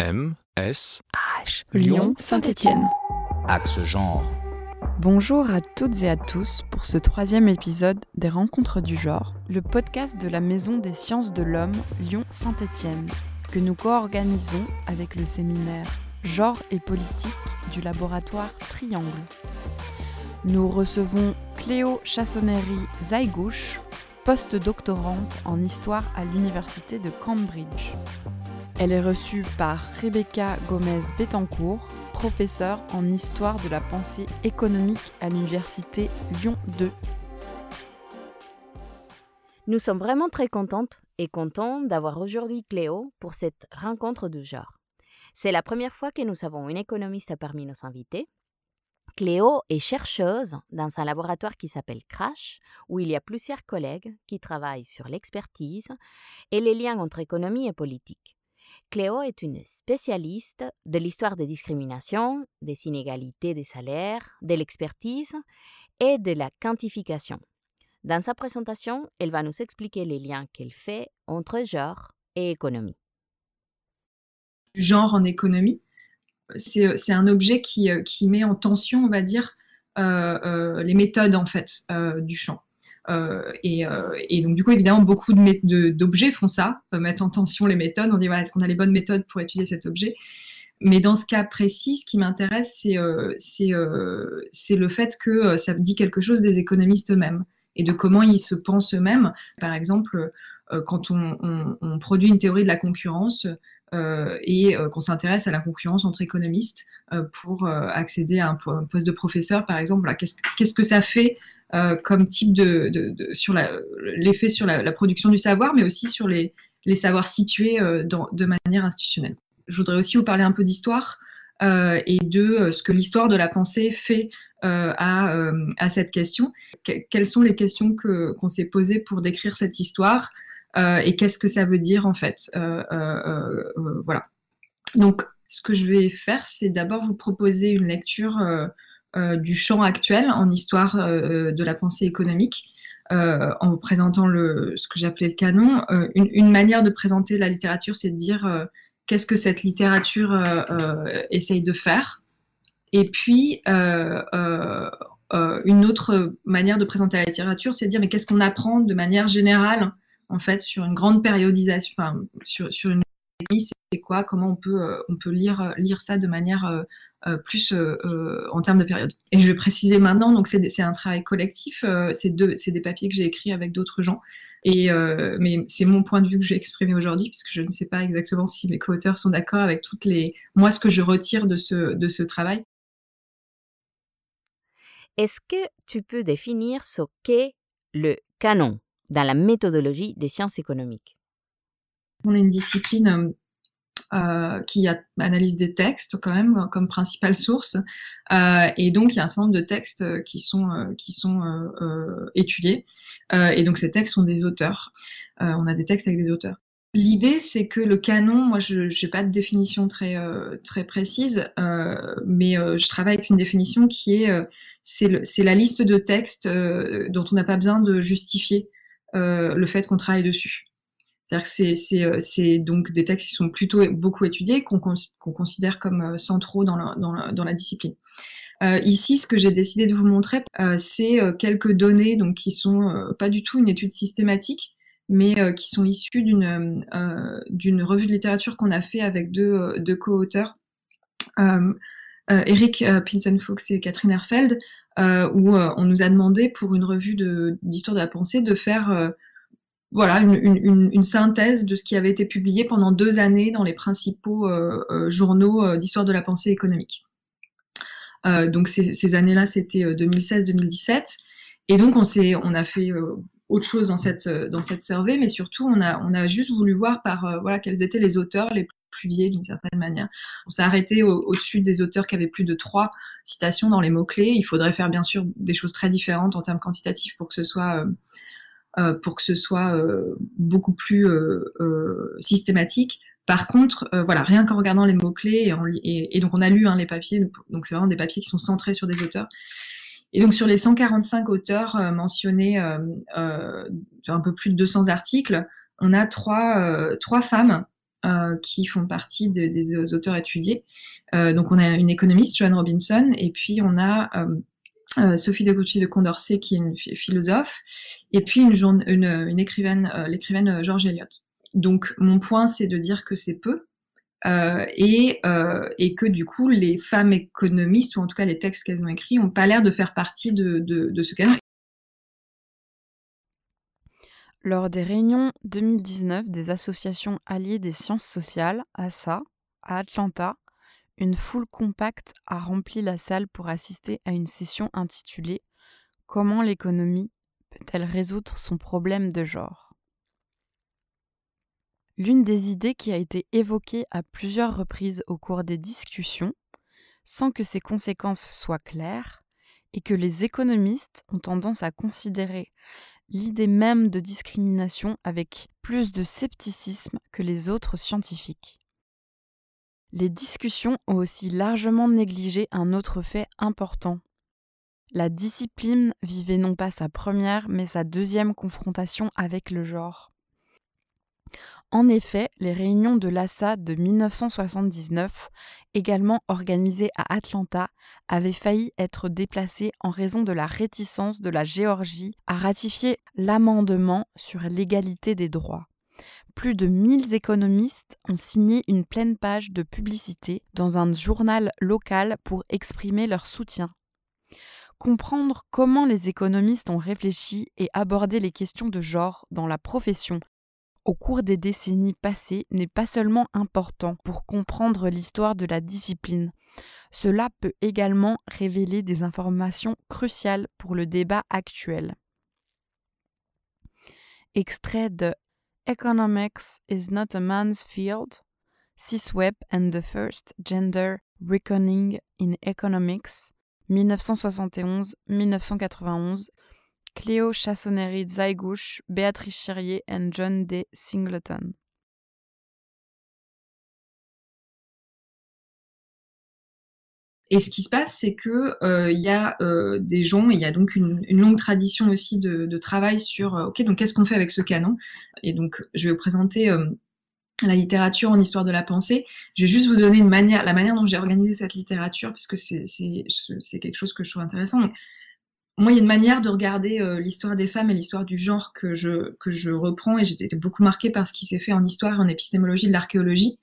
M, S, H, Lyon, Saint-Étienne. Axe genre. Bonjour à toutes et à tous pour ce troisième épisode des Rencontres du genre, le podcast de la Maison des sciences de l'homme Lyon-Saint-Étienne, que nous co-organisons avec le séminaire Genre et politique du laboratoire Triangle. Nous recevons Cléo Chassonnery-Zaygouche, post-doctorante en histoire à l'université de Cambridge. Elle est reçue par Rebecca Gomez Betancourt, professeure en histoire de la pensée économique à l'université Lyon 2. Nous sommes vraiment très contentes et contents d'avoir aujourd'hui Cléo pour cette rencontre du genre. C'est la première fois que nous avons une économiste parmi nos invités. Cléo est chercheuse dans un laboratoire qui s'appelle Crash, où il y a plusieurs collègues qui travaillent sur l'expertise et les liens entre économie et politique. Cléo est une spécialiste de l'histoire des discriminations, des inégalités des salaires, de l'expertise et de la quantification. Dans sa présentation, elle va nous expliquer les liens qu'elle fait entre genre et économie. Genre en économie, c'est un objet qui, qui, met en tension, on va dire, euh, euh, les méthodes en fait euh, du champ. Euh, euh, et, donc, du coup, évidemment, beaucoup d'objets font ça, mettre en tension les méthodes. On dit, voilà, est-ce qu'on a les bonnes méthodes pour étudier cet objet? Mais dans ce cas précis, ce qui m'intéresse, c'est euh, le fait que ça dit quelque chose des économistes eux-mêmes et de comment ils se pensent eux-mêmes. Par exemple, quand on, produit une théorie de la concurrence, et qu'on s'intéresse à la concurrence entre économistes pour accéder à un, poste de professeur, par exemple. Qu'est-ce que ça fait euh, comme type de, sur l'effet sur la, production du savoir, mais aussi sur les, savoirs situés euh, de manière institutionnelle. Je voudrais aussi vous parler un peu d'histoire euh, et de ce que l'histoire de la pensée fait à, cette question. quelles sont les questions qu'on s'est posées pour décrire cette histoire et qu'est-ce que ça veut dire en fait Voilà. Donc, ce que je vais faire, c'est d'abord vous proposer une lecture du champ actuel en histoire euh, de la pensée économique. Euh, en vous présentant le, ce que j'appelais le canon. Une, manière de présenter la littérature, c'est de dire qu'est-ce que cette littérature essaye de faire. Et puis, une autre manière de présenter la littérature, c'est de dire mais qu'est-ce qu'on apprend de manière générale, en fait, sur une grande périodisation, enfin, sur, sur une c'est quoi, comment on peut, on peut lire, lire ça de manière euh, plus euh, euh, en termes de période. Et je vais préciser maintenant, donc c'est un travail collectif, c'est des papiers que j'ai écrits avec d'autres gens. Et, mais c'est mon point de vue que je vais exprimer aujourd'hui, puisque je ne sais pas exactement si mes co-auteurs sont d'accord avec toutes les, moi, ce que je retire de ce, de ce travail. Est-ce que tu peux définir ce qu'est le canon dans la méthodologie des sciences économiques? On a une discipline euh, qui analyse des textes quand même comme principale source. Euh, et donc, il y a un certain nombre de textes euh, qui sont, qui sont étudiés. et donc, ces textes sont des auteurs. on a des textes avec des auteurs. L'idée, c'est que le canon, moi, je n'ai pas de définition très, très précise, mais je travaille avec une définition qui est, c'est la liste de textes dont on n'a pas besoin de justifier le fait qu'on travaille dessus. C'est-à-dire que euh, c'est donc des textes qui sont plutôt beaucoup étudiés, qu'on considère comme euh, centraux dans la, discipline. Euh, ici, ce que j'ai décidé de vous montrer, c'est quelques données donc qui sont pas du tout une étude systématique, mais qui sont issues d'une revue de littérature qu'on a fait avec deux, co-auteurs, Eric Pinson-Fox et Catherine Herfeld, où on nous a demandé pour une revue d'histoire de, la pensée de faire voilà une, synthèse de ce qui avait été publié pendant deux années dans les principaux euh, euh, journaux euh, d'histoire de la pensée économique. donc ces, années-là, c'était 2016-2017. Et donc on, a fait autre chose dans cette, dans survey, mais surtout on a, on juste voulu voir par voilà, quels étaient les auteurs les plus publiés d'une certaine manière. On s'est arrêté au-dessus des auteurs qui avaient plus de trois citations dans les mots-clés. Il faudrait faire bien sûr des choses très différentes en termes quantitatifs pour que ce soit pour que ce soit euh, beaucoup plus euh, systématique. Par contre, voilà, rien qu'en regardant les mots-clés, et, donc on a lu hein, les papiers, donc c'est vraiment des papiers qui sont centrés sur des auteurs. Et donc sur les 145 auteurs mentionnés, un peu plus de 200 articles, on a trois femmes qui font partie des auteurs étudiés. donc on a une économiste, Joanne Robinson, et puis on a Sophie de Gucci de Condorcet, qui est une philosophe, et puis une, écrivaine, l'écrivaine George Eliot. Donc mon point, c'est de dire que c'est peu, euh, et, euh, et, que du coup, les femmes économistes, ou en tout cas les textes qu'elles ont écrits, n'ont pas l'air de faire partie de, de, de ce canon. Lors des réunions 2019 des associations alliées des sciences sociales, ASA, à Atlanta, une foule compacte a rempli la salle pour assister à une session intitulée Comment l'économie peut-elle résoudre son problème de genre? L'une des idées qui a été évoquée à plusieurs reprises au cours des discussions, sans que ses conséquences soient claires, et que les économistes ont tendance à considérer l'idée même de discrimination avec plus de scepticisme que les autres scientifiques. Les discussions ont aussi largement négligé un autre fait important. La discipline vivait non pas sa première, mais sa deuxième confrontation avec le genre. En effet, les réunions de l'ASA de 1979, également organisées à Atlanta, avaient failli être déplacées en raison de la réticence de la Géorgie à ratifier l'amendement sur l'égalité des droits. Plus de 1000 économistes ont signé une pleine page de publicité dans un journal local pour exprimer leur soutien. Comprendre comment les économistes ont réfléchi et abordé les questions de genre dans la profession au cours des décennies passées n'est pas seulement important pour comprendre l'histoire de la discipline, cela peut également révéler des informations cruciales pour le débat actuel. Extrait de Economics is not a man's field, Webb and the First Gender Reckoning in Economics, 1971-1991, Cléo Chassonnery Zaigouche, Béatrice Chérier and John D. Singleton. Et ce qui se passe, c'est que euh, il y a euh, des gens, il y a donc une, longue tradition aussi de, travail sur, euh, ok, donc qu'est-ce qu'on fait avec ce canon? Et donc, je vais vous présenter la littérature en histoire de la pensée. Je vais juste vous donner la manière dont j'ai organisé cette littérature, parce que c'est quelque chose que je trouve intéressant moi, il y a une manière de regarder l'histoire des femmes et l'histoire du genre que je, que je reprends, et été beaucoup marquée par ce qui s'est fait en histoire en épistémologie de l'archéologie.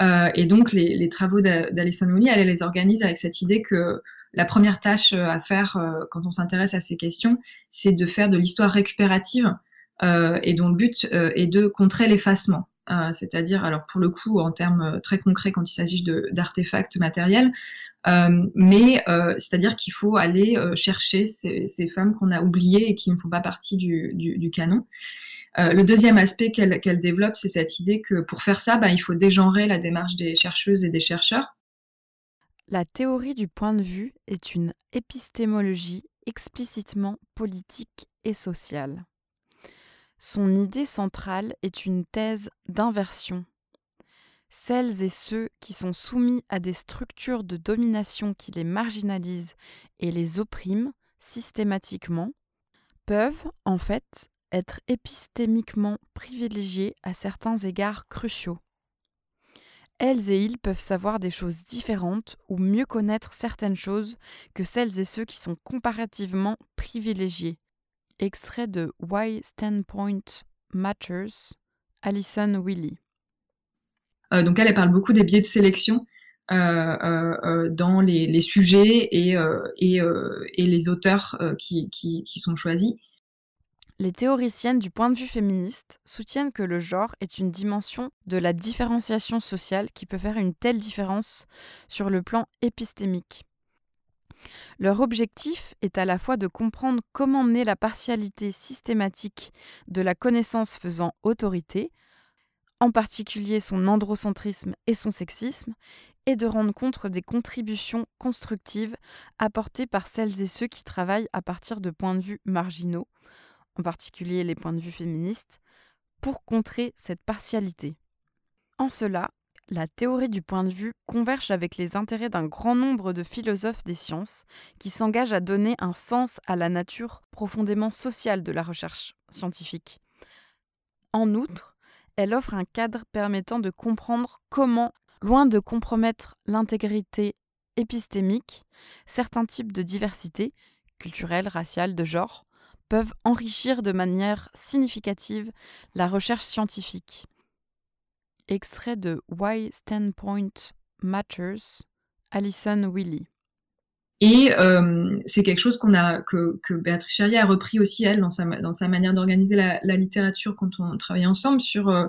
Euh, et donc, les, travaux d'Alison Mooney, elle, les organise avec cette idée que la première tâche euh, à faire quand on s'intéresse à ces questions, c'est de faire de l'histoire récupérative, et dont le but est de contrer l'effacement. C'est-à-dire, alors pour le coup, en termes très concrets, quand il s'agit d'artefacts matériels, euh, mais euh, c'est-à-dire qu'il faut aller euh, chercher ces, femmes qu'on a oubliées et qui ne font pas partie du canon. Le deuxième aspect qu'elle développe, c'est cette idée que pour faire ça, bah, il faut dégenrer la démarche des chercheuses et des chercheurs. La théorie du point de vue est une épistémologie explicitement politique et sociale. Son idée centrale est une thèse d'inversion celles et ceux qui sont soumis à des structures de domination qui les marginalisent et les oppriment systématiquement peuvent, en fait, être épistémiquement privilégiés à certains égards cruciaux. Elles et ils peuvent savoir des choses différentes ou mieux connaître certaines choses que celles et ceux qui sont comparativement privilégiés. Extrait de Why Standpoint Matters, Alison Willy. Euh, donc elle, elle parle beaucoup des biais de sélection euh, euh, dans les, sujets et, les auteurs qui, sont choisis. Les théoriciennes du point de vue féministe soutiennent que le genre est une dimension de la différenciation sociale qui peut faire une telle différence sur le plan épistémique. Leur objectif est à la fois de comprendre comment naît la partialité systématique de la connaissance faisant autorité, en particulier son androcentrisme et son sexisme, et de rendre compte des contributions constructives apportées par celles et ceux qui travaillent à partir de points de vue marginaux, en particulier les points de vue féministes, pour contrer cette partialité. En cela, la théorie du point de vue converge avec les intérêts d'un grand nombre de philosophes des sciences qui s'engagent à donner un sens à la nature profondément sociale de la recherche scientifique. En outre, Elle offre un cadre permettant de comprendre comment, loin de compromettre l'intégrité épistémique, certains types de diversité, culturelle, raciale, de genre, peuvent enrichir de manière significative la recherche scientifique. Extrait de Why Standpoint Matters, Alison Willy. Et euh, c'est quelque chose qu'on a, que, que, Béatrice Cherrier a repris aussi, elle, dans sa, dans sa manière d'organiser la, la, littérature quand on travaillait ensemble sur euh,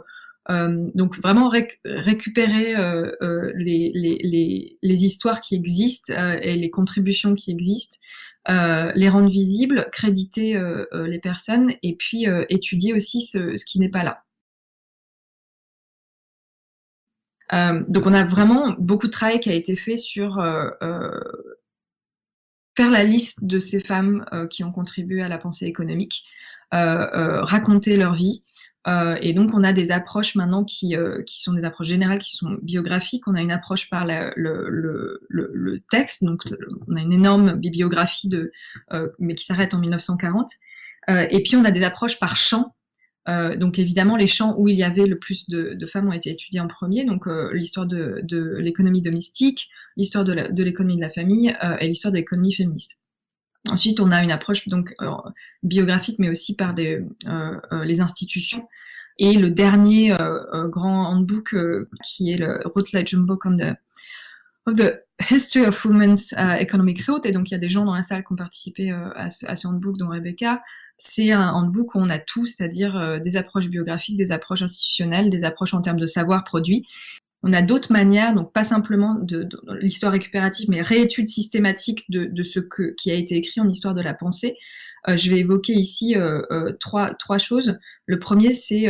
euh, donc vraiment récupérer euh, les, les, les, histoires qui existent et les contributions qui existent, les rendre visibles, créditer les personnes et puis étudier aussi ce, ce qui n'est pas là. donc on a vraiment beaucoup de travail qui a été fait sur faire la liste de ces femmes qui ont contribué à la pensée économique, raconter leur vie, euh, et donc, on a des approches maintenant qui, euh, qui sont des approches générales, qui sont biographiques. On a une approche par la, le, le, le, texte, donc on a une énorme bibliographie, de, euh, mais qui s'arrête en 1940. Euh, et puis, on a des approches par champ. Euh, donc, évidemment, les champs où il y avait le plus de, de femmes ont été étudiés en premier. Donc, l'histoire de, de l'économie domestique, l'histoire de l'économie de, de la famille et l'histoire de l'économie féministe. Ensuite, on a une approche donc euh, biographique, mais aussi par euh, euh, les institutions. Et le dernier grand handbook qui est le Routledge Book on the, of the History of Women's Economic Thought, et donc il y a des gens dans la salle qui ont participé à ce, à, ce, handbook, dont Rebecca. C'est un handbook où on a tout, c'est-à-dire des approches biographiques, des approches institutionnelles, des approches en termes de savoir produit, on a d'autres manières, donc pas simplement de, l'histoire récupérative, mais réétude systématique de, ce qui a été écrit en histoire de la pensée. Euh, je vais évoquer ici euh, euh, trois, choses. Le premier, c'est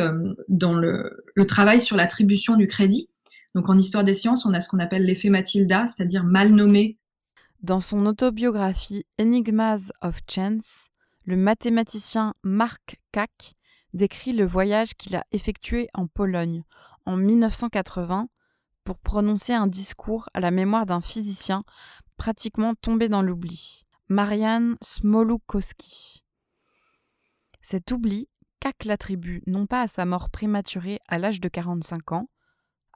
dans le, travail sur l'attribution du crédit. Donc en histoire des sciences, on a ce qu'on appelle l'effet Matilda, c'est-à-dire mal nommé. Dans son autobiographie Enigmas of Chance, le mathématicien Marc Kack décrit le voyage qu'il a effectué en Pologne en 1980 pour prononcer un discours à la mémoire d'un physicien pratiquement tombé dans l'oubli, Marianne Smolukowski. Cet oubli, Kak l'attribue non pas à sa mort prématurée à l'âge de 45 ans,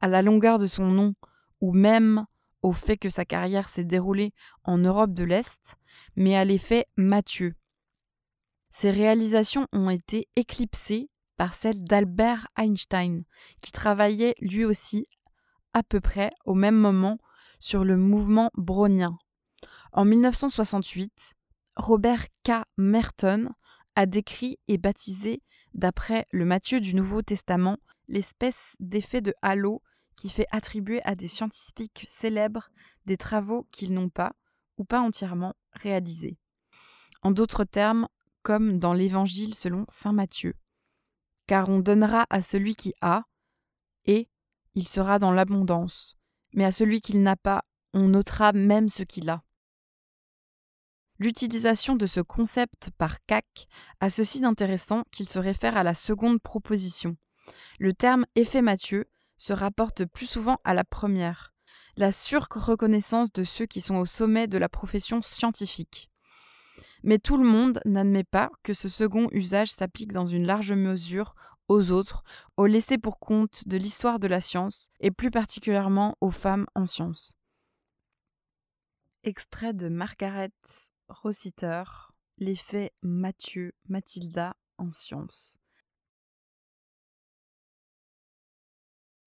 à la longueur de son nom ou même au fait que sa carrière s'est déroulée en Europe de l'Est, mais à l'effet Mathieu. Ses réalisations ont été éclipsées par celles d'Albert Einstein, qui travaillait lui aussi à peu près au même moment sur le mouvement brownien. En 1968, Robert K. Merton a décrit et baptisé, d'après le Matthieu du Nouveau Testament, l'espèce d'effet de halo qui fait attribuer à des scientifiques célèbres des travaux qu'ils n'ont pas, ou pas entièrement, réalisés. En d'autres termes, comme dans l'Évangile selon Saint Matthieu. Car on donnera à celui qui a, et il sera dans l'abondance, mais à celui qu'il n'a pas, on notera même ce qu'il a. L'utilisation de ce concept par CAC a ceci d'intéressant qu'il se réfère à la seconde proposition. Le terme effet Mathieu se rapporte plus souvent à la première, la sur-reconnaissance de ceux qui sont au sommet de la profession scientifique. Mais tout le monde n'admet pas que ce second usage s'applique dans une large mesure aux autres, aux laissés pour compte de l'histoire de la science et plus particulièrement aux femmes en sciences. Extrait de Margaret Rossiter, l'effet Mathieu Mathilda en sciences.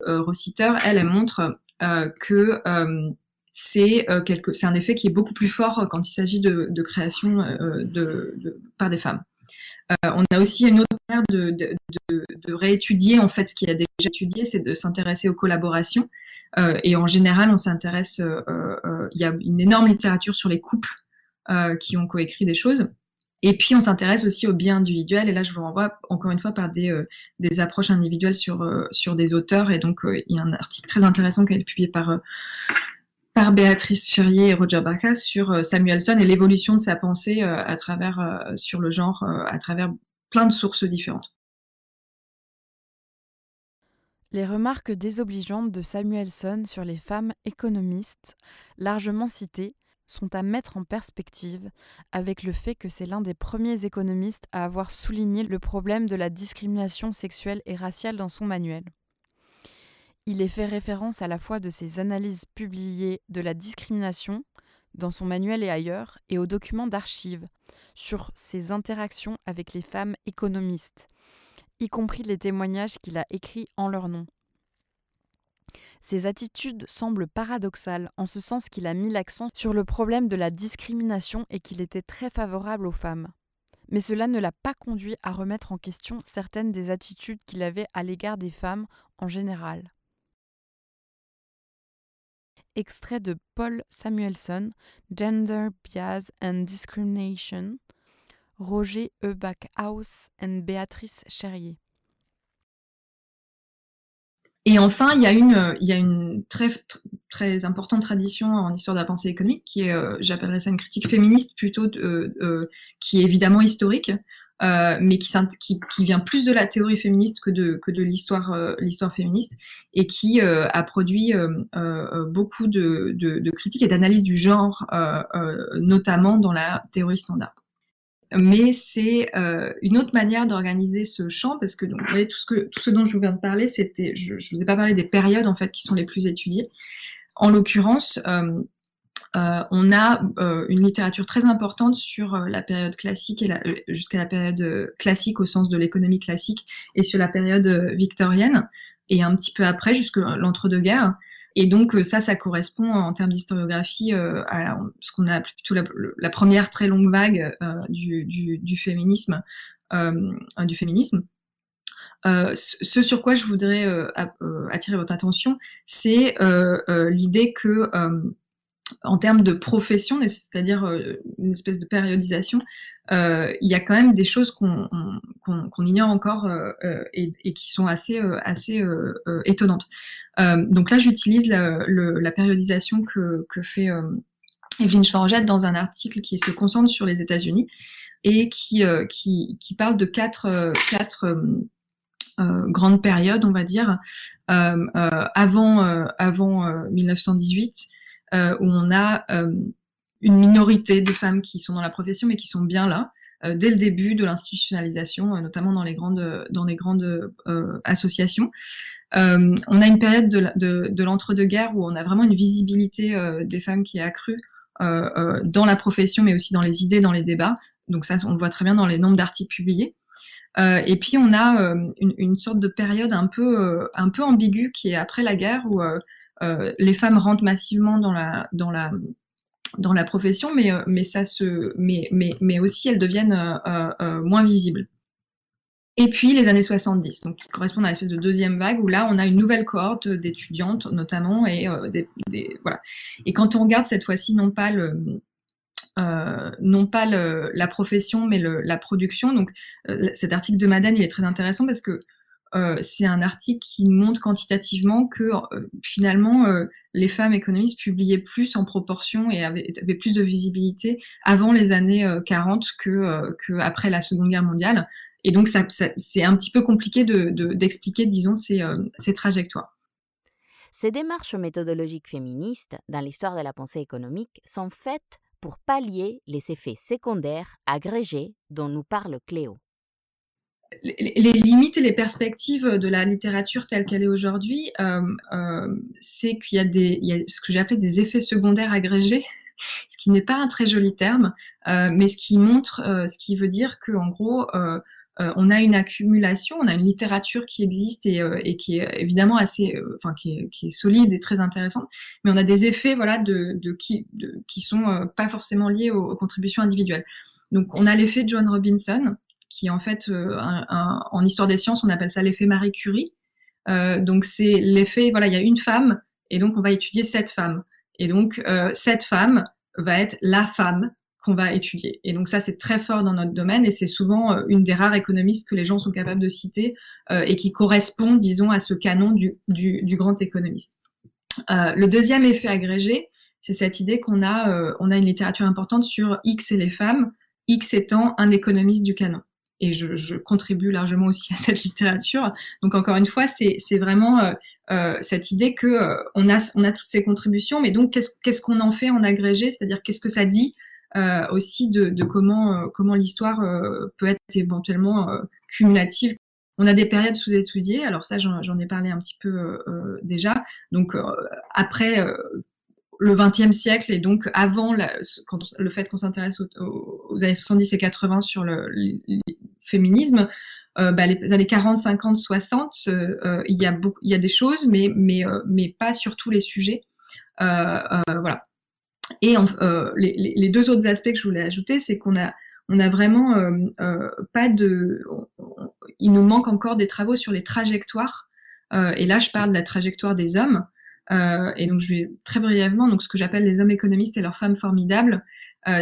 Euh, Rossiter, elle, elle montre euh, que euh, c'est un effet qui est beaucoup plus fort quand il s'agit de, création de, par des femmes. Euh, on a aussi une autre manière de, réétudier en fait ce qu'il a déjà étudié, c'est de s'intéresser aux collaborations. Euh, et en général, on s'intéresse. Euh, il y a une énorme littérature sur les couples qui ont coécrit des choses. Et puis, on s'intéresse aussi au bien individuel. Et là, je vous renvoie encore une fois par des, approches individuelles sur des auteurs. Et donc, il y a un article très intéressant qui a été publié par par Béatrice Cherrier et Roger Bacca sur euh, Samuelson et l'évolution de sa pensée euh, à travers, euh, sur le genre, à travers plein de sources différentes. Les remarques désobligeantes de Samuelson sur les femmes économistes, largement citées, sont à mettre en perspective avec le fait que c'est l'un des premiers économistes à avoir souligné le problème de la discrimination sexuelle et raciale dans son manuel. Il est fait référence à la fois de ses analyses publiées de la discrimination dans son manuel et ailleurs, et aux documents d'archives sur ses interactions avec les femmes économistes, y compris les témoignages qu'il a écrits en leur nom. Ses attitudes semblent paradoxales en ce sens qu'il a mis l'accent sur le problème de la discrimination et qu'il était très favorable aux femmes. Mais cela ne l'a pas conduit à remettre en question certaines des attitudes qu'il avait à l'égard des femmes en général. Extrait de Paul Samuelson, Gender Bias and Discrimination, Roger E. Backhaus et Béatrice Cherrier. Et enfin, il y a une, très, importante tradition en histoire de la pensée économique qui est, euh, j'appellerais ça une critique féministe plutôt, de, euh, qui est évidemment historique, euh, mais qui, vient plus de la théorie féministe que de, euh, l'histoire féministe, et qui euh, a produit beaucoup de, critiques et d'analyses du genre, notamment dans la théorie standard mais c'est une autre manière d'organiser ce champ parce que tout ce dont je vous viens de parler, c'était, je, je vous ai pas parlé des périodes en fait qui sont les plus étudiées. En l'occurrence, on a euh, une littérature très importante sur euh, la période classique et euh, jusqu'à la période classique au sens de l'économie classique et sur la période victorienne et un petit peu après jusqu'à l'entre-deux-guerres. Et donc euh, ça, ça correspond en termes d'historiographie euh, à ce qu'on a plutôt la, première très longue vague euh, du, du, du, féminisme. du féminisme. Euh, ce sur quoi je voudrais euh, attirer votre attention, c'est euh, l'idée que en termes de profession, c'est-à-dire euh, une espèce de périodisation, euh, il y a quand même des choses qu'on ignore encore euh, et, qui sont assez, assez étonnantes. donc là, j'utilise la, périodisation que, fait Evelyn Schwarzschild dans un article qui se concentre sur les États-Unis et qui, qui, parle de quatre, quatre grandes périodes, on va dire, avant, avant 1918. Euh, où on a euh, une minorité de femmes qui sont dans la profession, mais qui sont bien là euh, dès le début de l'institutionnalisation, notamment dans les grandes, associations. on a une période de, l'entre-deux-guerres où on a vraiment une visibilité des femmes qui est accrue dans la profession, mais aussi dans les idées, dans les débats. Donc ça, on le voit très bien dans les nombres d'articles publiés. et puis on a une, sorte de période un peu, un peu ambiguë qui est après la guerre où les femmes rentrent massivement dans la, dans la, dans la profession, mais, euh, mais, ça se, mais, mais, mais aussi elles deviennent euh, moins visibles. Et puis les années 70, donc qui correspondent à une espèce de deuxième vague où là on a une nouvelle cohorte d'étudiantes notamment et voilà. Et quand on regarde cette fois-ci non pas le euh, non pas le, la profession mais la production, donc cet article de Madeleine il est très intéressant parce que euh, c'est un article qui montre quantitativement que euh, finalement euh, les femmes économistes publiaient plus en proportion et avaient, plus de visibilité avant les années 40 que, après la Seconde Guerre mondiale. Et donc ça, c'est un petit peu compliqué d'expliquer, de, disons, ces, ces trajectoires. Ces démarches méthodologiques féministes dans l'histoire de la pensée économique sont faites pour pallier les effets secondaires agrégés dont nous parle Cléo les, limites et les perspectives de la littérature telle qu'elle est aujourd'hui, euh, euh, c'est qu'il y a des, il y a ce que j'ai appelé des effets secondaires agrégés, ce qui n'est pas un très joli terme, euh, mais ce qui montre, ce qui veut dire que en gros, on a une accumulation, on a une littérature qui existe et, qui est évidemment assez, enfin qui est, solide et très intéressante, mais on a des effets voilà de, de qui, de, qui sont pas forcément liés aux, aux contributions individuelles. Donc on a l'effet John Robinson, qui en fait, euh, en histoire des sciences, on appelle ça l'effet Marie Curie. Euh, donc c'est l'effet, voilà, il y a une femme, et donc on va étudier cette femme. Et donc euh, cette femme va être la femme qu'on va étudier. Et donc ça, c'est très fort dans notre domaine et c'est souvent une des rares économistes que les gens sont capables de citer et qui correspond, disons, à ce canon du, du, grand économiste. le deuxième effet agrégé, c'est cette idée qu'on a, on a une littérature importante sur X et les femmes, X étant un économiste du canon. Et je, contribue largement aussi à cette littérature. Donc encore une fois, c'est vraiment cette idée que on a on a toutes ces contributions, mais donc qu'est-ce qu'on en fait en agrégé, c'est-à-dire qu'est-ce que ça dit aussi de, de comment comment l'histoire peut être éventuellement cumulative? On a des périodes sous-étudiées, alors ça j'en ai parlé un petit peu euh, euh, déjà. Donc euh, après le XXe siècle et donc avant le fait qu'on s'intéresse aux, années 70 et 80 sur le, féminisme, bah, les années 40, 50, 60, il, y a des choses, mais, mais pas sur tous les sujets. voilà. Et les, deux autres aspects que je voulais ajouter, c'est qu'on a vraiment euh, euh, pas de. Il nous manque encore des travaux sur les trajectoires. Euh, et là, je parle de la trajectoire des hommes. Et donc, je vais très brièvement, donc ce que j'appelle les hommes économistes et leurs femmes formidables,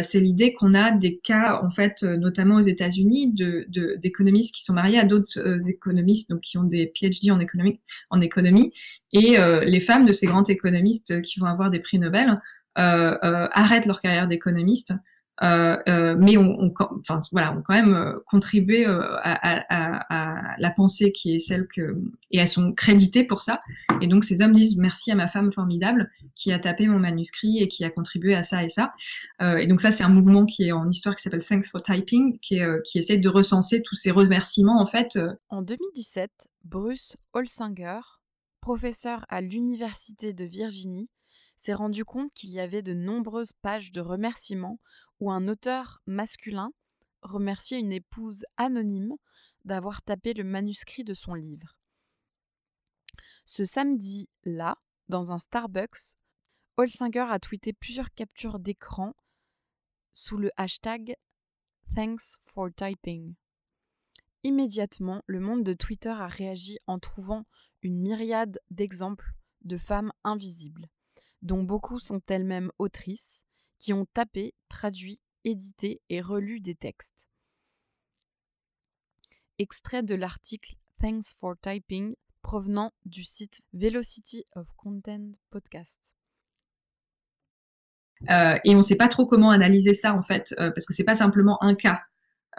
c'est l'idée qu'on a des cas, en fait, notamment aux États-Unis, d'économistes qui sont mariés à d'autres économistes, donc qui ont des PhD en économie, en économie, et les femmes de ces grands économistes qui vont avoir des prix Nobel arrêtent leur carrière d'économiste euh, euh, mais on, enfin voilà, on quand même euh, contribué à, la pensée qui est celle que et elles sont créditées pour ça. Et donc ces hommes disent merci à ma femme formidable qui a tapé mon manuscrit et qui a contribué à ça et ça. et donc ça c'est un mouvement qui est en histoire qui s'appelle Thanks for Typing, qui, qui essaie de recenser tous ces remerciements en fait. En 2017, Bruce Holsinger, professeur à l'université de Virginie, s'est rendu compte qu'il y avait de nombreuses pages de remerciements où un auteur masculin remerciait une épouse anonyme d'avoir tapé le manuscrit de son livre. Ce samedi-là, dans un Starbucks, Holsinger a tweeté plusieurs captures d'écran sous le hashtag Thanks for typing. Immédiatement, le monde de Twitter a réagi en trouvant une myriade d'exemples de femmes invisibles, dont beaucoup sont elles-mêmes autrices, qui ont tapé, traduit, édité et relu des textes. Extrait de l'article Thanks for Typing provenant du site Velocity of Content Podcast. Euh, et on ne sait pas trop comment analyser ça en fait, euh, parce que c'est pas simplement un cas.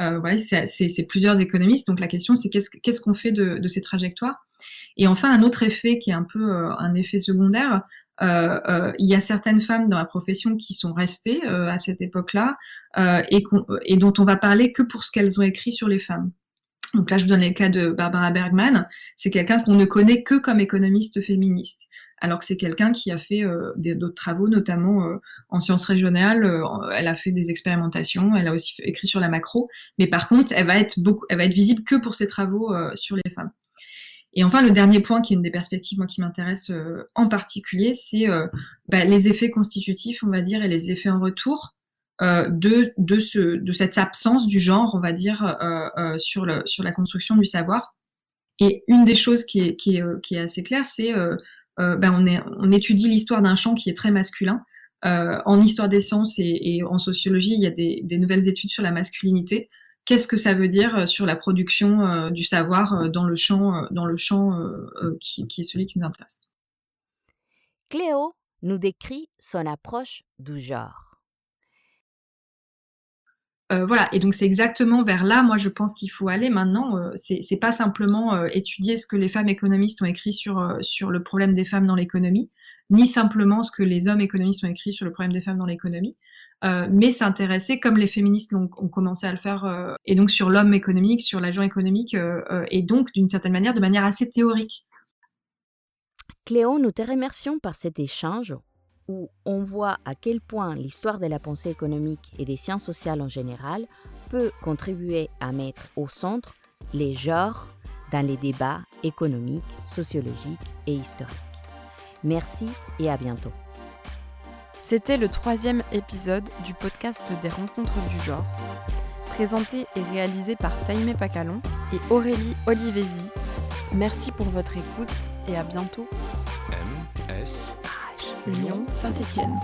Euh, c'est plusieurs économistes. Donc la question c'est qu'est-ce qu'on fait de, ces trajectoires? Et enfin un autre effet qui est un peu un effet secondaire, il y a certaines femmes dans la profession qui sont restées euh, à cette époque-là et, et, dont on va parler que pour ce qu'elles ont écrit sur les femmes. Donc là, je vous donne le cas de Barbara Bergman. C'est quelqu'un qu'on ne connaît que comme économiste féministe, alors que c'est quelqu'un qui a fait d'autres travaux, notamment en sciences régionales. elle a fait des expérimentations. Elle a aussi écrit sur la macro. Mais par contre, elle va être beaucoup, elle va être visible que pour ses travaux sur les femmes. Et enfin, le dernier point, qui est une des perspectives moi, qui m'intéresse euh, en particulier, c'est euh, bah, les effets constitutifs, on va dire, et les effets en retour euh, de, de, ce, de cette absence du genre, on va dire, sur, le, sur la construction du savoir. Et une des choses qui est, qui est, qui est assez claire, c'est bah, on, on étudie l'histoire d'un champ qui est très masculin. en histoire des sciences et, et, en sociologie, il y a des, des nouvelles études sur la masculinité qu'est-ce que ça veut dire euh, sur la production euh, du savoir euh, dans le champ, dans le champ qui, est celui qui nous intéresse. Cléo nous décrit son approche du genre. voilà, et donc c'est exactement vers là, moi je pense qu'il faut aller maintenant. Euh, c'est pas simplement étudier ce que les femmes économistes ont écrit sur, sur le problème des femmes dans l'économie, ni simplement ce que les hommes économistes ont écrit sur le problème des femmes dans l'économie, euh, mais s'intéresser, comme les féministes ont, commencé à le faire, euh, et donc sur l'homme économique, sur l'agent économique, euh, et donc d'une certaine manière, de manière assez théorique. Cléo, nous te remercions par cet échange où on voit à quel point l'histoire de la pensée économique et des sciences sociales en général peut contribuer à mettre au centre les genres dans les débats économiques, sociologiques et historiques. Merci et à bientôt. C'était le troisième épisode du podcast des rencontres du genre, présenté et réalisé par Taïmé Pacalon et Aurélie Olivesi. Merci pour votre écoute et à bientôt. M S Lyon Saint-Étienne.